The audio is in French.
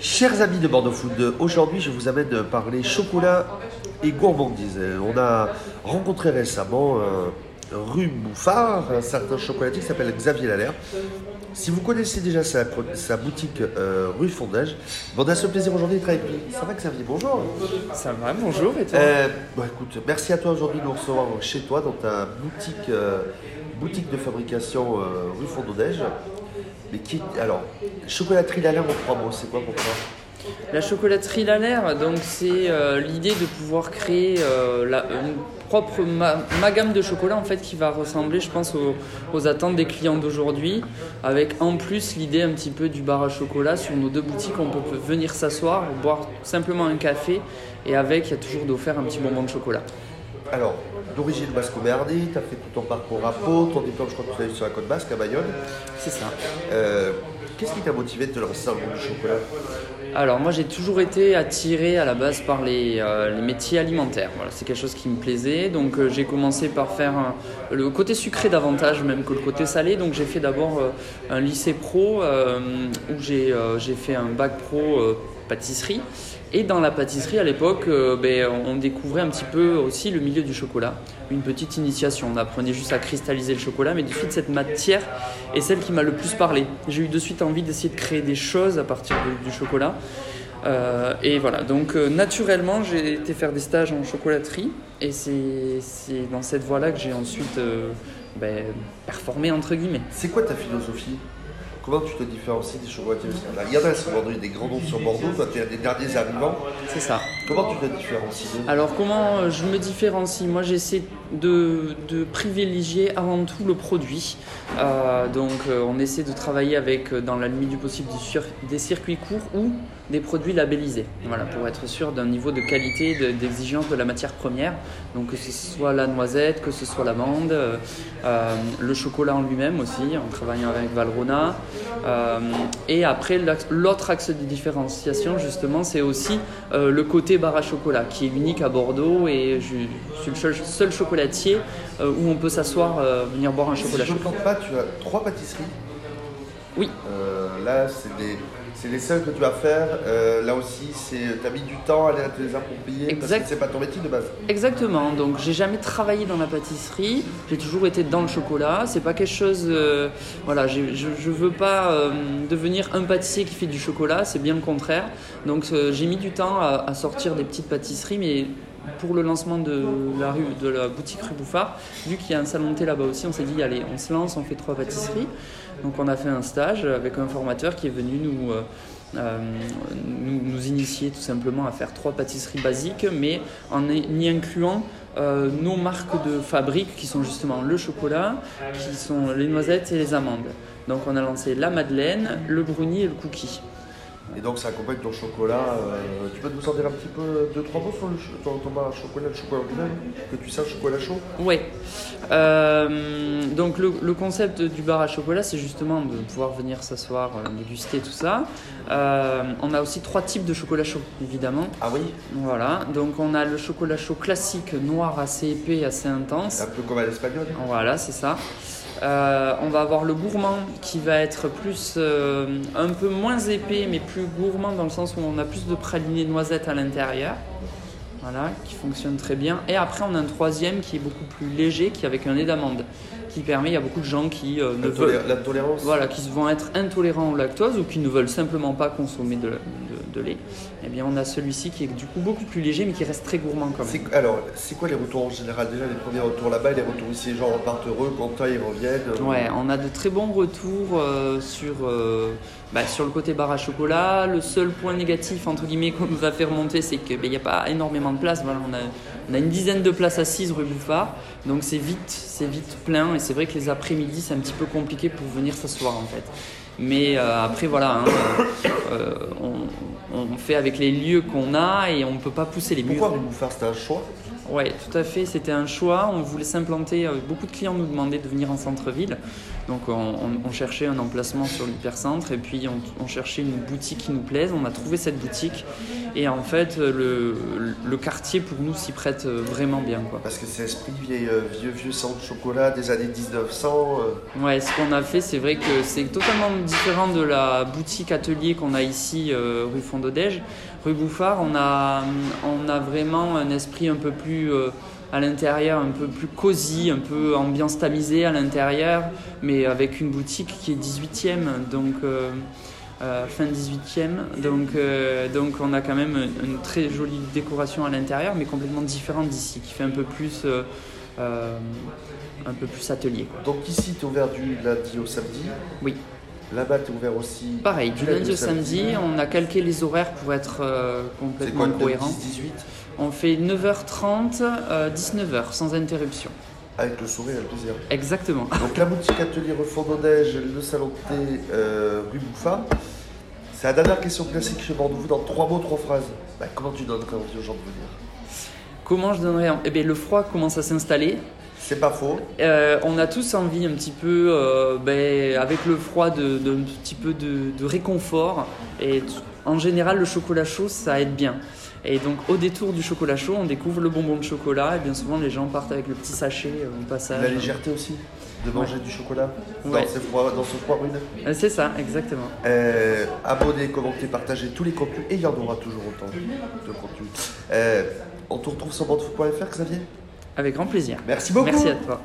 Chers amis de Bordeaux Food, aujourd'hui je vous amène parler chocolat et gourmandise. On a rencontré récemment euh, rue Bouffard un certain chocolatier qui s'appelle Xavier Lallaire. Si vous connaissez déjà sa, sa boutique euh, rue Fondage, on a ce plaisir aujourd'hui de travailler avec lui. Ça va Xavier? Bonjour. Ça va, bonjour et toi? Euh, bon, écoute, merci à toi aujourd'hui de nous recevoir chez toi dans ta boutique, euh, boutique de fabrication rue Fondage. Mais qui, alors, chocolaterie Lallaire en trois mots, c'est quoi pour toi? La chocolaterie Lalaire, donc c'est euh, l'idée de pouvoir créer euh, la, une propre ma, ma gamme de chocolat en fait qui va ressembler, je pense, aux, aux attentes des clients d'aujourd'hui, avec en plus l'idée un petit peu du bar à chocolat sur nos deux boutiques. On peut peut venir s'asseoir, boire simplement un café, et avec il y a toujours d'offert un petit bonbon de chocolat. Alors, d'origine basco-merdi, tu as fait tout ton parcours à Pau, ton diplôme, je crois que tu l'as eu sur la côte basque, à Bayonne. C'est ça. Euh, Qu'est-ce qui t'a motivé de te lancer dans le monde du chocolat? Alors moi j'ai toujours été attiré à la base par les, euh, les métiers alimentaires. Voilà, c'est quelque chose qui me plaisait. Donc euh, j'ai commencé par faire le côté sucré davantage même que le côté salé. Donc j'ai fait d'abord un lycée pro où j'ai fait un bac pro pâtisserie. Et dans la pâtisserie à l'époque, euh, ben, on découvrait un petit peu aussi le milieu du chocolat. Une petite initiation. On apprenait juste à cristalliser le chocolat, mais de suite cette matière est celle qui m'a le plus parlé. J'ai eu de suite envie d'essayer de créer des choses à partir du chocolat. Euh, et voilà, donc euh, naturellement j'ai été faire des stages en chocolaterie et c'est dans cette voie-là que j'ai ensuite ben, performé entre guillemets. C'est quoi ta philosophie? Comment tu te différencies des chocolatiers qu'il y en a qui sont vendus des grands noms sur Bordeaux, toi tu es un des derniers arrivants. C'est ça. Comment tu te différencies Alors comment euh, je me différencie Moi j'essaie de, de privilégier avant tout le produit. Euh, donc euh, on essaie de travailler avec, dans la limite du possible, des circuits courts ou des produits labellisés. Voilà, pour être sûr d'un niveau de qualité, de- d'exigence de la matière première. Donc que ce soit la noisette, que ce soit l'amande, euh, le chocolat en lui-même aussi, en travaillant avec Valrhona. Euh, et après l'autre axe de différenciation justement c'est aussi euh, le côté bar à chocolat qui est unique à Bordeaux et je suis le seul, chocolatier euh, où on peut s'asseoir, venir boire un chocolat Si je ne me pas, tu as trois pâtisseries. Oui. Là, c'est des, c'est les seules que tu vas faire. Euh, là aussi, c'est, tu as mis du temps à te les approprier parce Exact. que c'est pas ton métier de base. Exactement, donc j'ai jamais travaillé dans la pâtisserie, j'ai toujours été dans le chocolat, c'est pas quelque chose, euh, voilà, je, je veux pas euh, devenir un pâtissier qui fait du chocolat, c'est bien le contraire, donc euh, j'ai mis du temps à, à sortir des petites pâtisseries, mais pour le lancement de la, boutique rue Bouffard, vu qu'il y a un salon thé là-bas aussi, on s'est dit allez, on se lance, on fait trois pâtisseries, donc on a fait un stage avec un formateur qui est venu nous... euh, euh, nous, nous initier tout simplement à faire trois pâtisseries basiques, mais en y incluant euh, nos marques de fabrique qui sont justement le chocolat, qui sont les noisettes et les amandes. Donc on a lancé la madeleine, le brownie et le cookie. Et donc, ça accompagne ton chocolat. euh, tu peux nous en dire un petit peu, deux, trois mots sur le, ton, ton bar à chocolat, le chocolat lui-même Que tu saches chocolat chaud? Ouais. Euh, donc le, le concept du bar à chocolat, c'est justement de pouvoir venir s'asseoir, euh, déguster tout ça. Euh, on a aussi trois types de chocolat chaud, évidemment. Ah oui? Voilà. Donc on a le chocolat chaud classique, noir, assez épais, assez intense. Un peu comme à l'espagnol. Voilà, c'est ça. Euh, on va avoir le gourmand qui va être plus euh, un peu moins épais mais plus gourmand dans le sens où on a plus de praliné noisette à l'intérieur. Voilà, qui fonctionne très bien. Et après on a un troisième qui est beaucoup plus léger, qui est avec un lait d'amande, qui permet, il y a beaucoup de gens qui euh, ne veulent, L'intolé- L'intolérance voilà, qui vont être intolérants au lactose ou qui ne veulent simplement pas consommer de, de- de lait. Eh bien on a celui-ci qui est du coup beaucoup plus léger mais qui reste très gourmand quand même. Alors, c'est quoi les retours en général? Déjà, les premiers retours là-bas et les retours ici, les gens repartent heureux, contents, ils reviennent. euh, Ouais, on a de très bons retours euh, sur, euh, bah, sur le côté bar à chocolat. Le seul point négatif, entre guillemets, qu'on nous a fait remonter, c'est qu'il n'y a pas énormément de place. Voilà, on, a, on a une dizaine de places assises rue Bouffard, donc c'est vite, c'est vite plein. Et c'est vrai que les après-midi, c'est un petit peu compliqué pour venir s'asseoir en fait. Mais euh, après, voilà, hein, euh, on, on fait avec les lieux qu'on a et on ne peut pas pousser les murs. Pourquoi rue Bouffard C'était un choix Oui, tout à fait. C'était un choix. On voulait s'implanter. euh, Beaucoup de clients nous demandaient de venir en centre-ville. Donc on, on- on cherchait un emplacement sur l'hypercentre et puis on, on cherchait une boutique qui nous plaise. On a trouvé cette boutique. Et en fait, le, le quartier pour nous s'y prête euh, vraiment bien. Quoi. Parce que c'est esprit euh, vieux, vieux centre chocolat des années 1900. euh, Ouais, ce qu'on a fait, c'est vrai que c'est totalement différent de la boutique atelier qu'on a ici euh, rue Rue Bouffard, on a, on a vraiment un esprit un peu plus euh, à l'intérieur, un peu plus cosy, un peu ambiance tamisée à l'intérieur, mais avec une boutique qui est 18e, donc euh, euh, fin 18e. Donc, euh, donc on a quand même une, très jolie décoration à l'intérieur, mais complètement différente d'ici, qui fait un peu plus, un peu plus atelier. Quoi. Donc ici, tu es ouvert du lundi au samedi? Oui. Là-bas, tu es ouvert aussi. Pareil, du lundi au samedi, on a calqué les horaires pour être euh, complètement quoi cohérent. 10-18 On fait 9h30, euh, 19h sans interruption. Avec le sourire et le plaisir. Exactement. Donc la boutique atelier Refondodège, le salon de thé euh, rue Bouffard. C'est la dernière question classique chez Bordeaux. Dans trois mots, trois phrases. Bah, comment tu donnerais envie aux gens de venir? Comment je donnerais? En- Eh bien, le froid commence à s'installer. C'est pas faux. Euh, on a tous envie un petit peu, euh, ben, avec le froid, de, de- un petit peu de, de réconfort. Et en général, le chocolat chaud, ça aide bien. Et donc, au détour du chocolat chaud, on découvre le bonbon de chocolat. Et bien souvent, les gens partent avec le petit sachet euh, au passage. La légèreté aussi de manger du chocolat Ouais. dans, ces froids- dans ce froid rude. C'est ça, exactement. Euh, abonnez, commentez, partagez tous les contenus et il y en aura toujours autant de contenus. Euh, on te retrouve sur bandefoot.fr, Xavier? Avec grand plaisir. Merci beaucoup. Merci à toi.